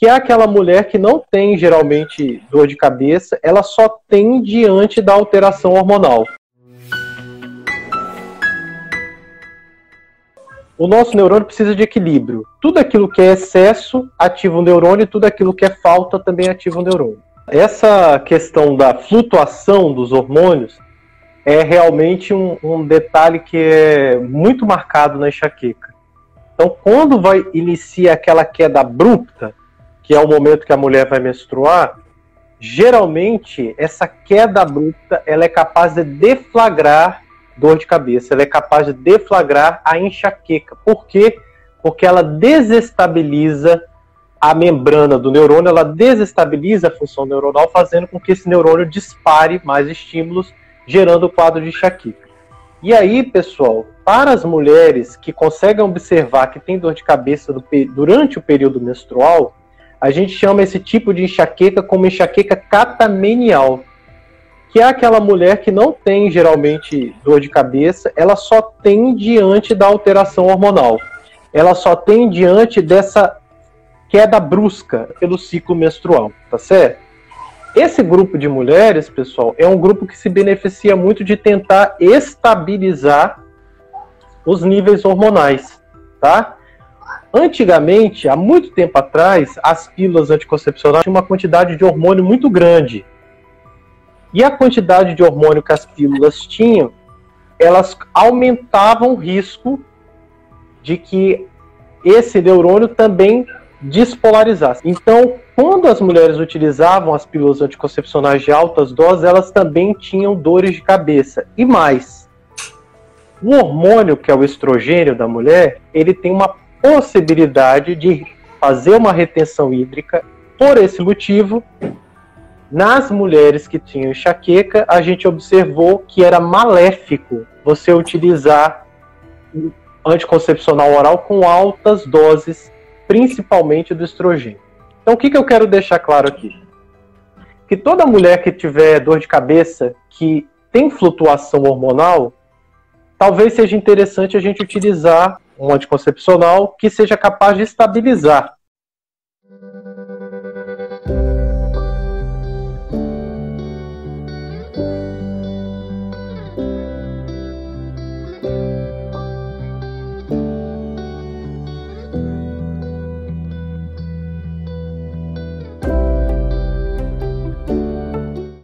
que é aquela mulher que não tem geralmente dor de cabeça, ela só tem diante da alteração hormonal. O nosso neurônio precisa de equilíbrio. Tudo aquilo que é excesso ativa o neurônio, e tudo aquilo que é falta também ativa o neurônio. Essa questão da flutuação dos hormônios é realmente um, um detalhe que é muito marcado na enxaqueca. Então, quando vai iniciar aquela queda abrupta, que é o momento que a mulher vai menstruar, geralmente essa queda abrupta ela é capaz de deflagrar dor de cabeça, ela é capaz de deflagrar a enxaqueca. Por quê? Porque ela desestabiliza a membrana do neurônio, ela desestabiliza a função neuronal, fazendo com que esse neurônio dispare mais estímulos, gerando o quadro de enxaqueca. E aí, pessoal, para as mulheres que conseguem observar que tem dor de cabeça durante o período menstrual, a gente chama esse tipo de enxaqueca como enxaqueca catamenial, que é aquela mulher que não tem geralmente dor de cabeça, ela só tem diante da alteração hormonal. Ela só tem diante dessa queda brusca pelo ciclo menstrual, tá certo? Esse grupo de mulheres, pessoal, é um grupo que se beneficia muito de tentar estabilizar os níveis hormonais, tá? Antigamente, há muito tempo atrás, as pílulas anticoncepcionais tinham uma quantidade de hormônio muito grande. E a quantidade de hormônio que as pílulas tinham, elas aumentavam o risco de que esse neurônio também despolarizasse. Então, quando as mulheres utilizavam as pílulas anticoncepcionais de altas doses, elas também tinham dores de cabeça. E mais, o hormônio que é o estrogênio da mulher, ele tem uma possibilidade de fazer uma retenção hídrica. Por esse motivo, nas mulheres que tinham enxaqueca, a gente observou que era maléfico você utilizar anticoncepcional oral com altas doses, principalmente do estrogênio. Então, o que, que eu quero deixar claro aqui? Que toda mulher que tiver dor de cabeça, que tem flutuação hormonal, talvez seja interessante a gente utilizar um anticoncepcional que seja capaz de estabilizar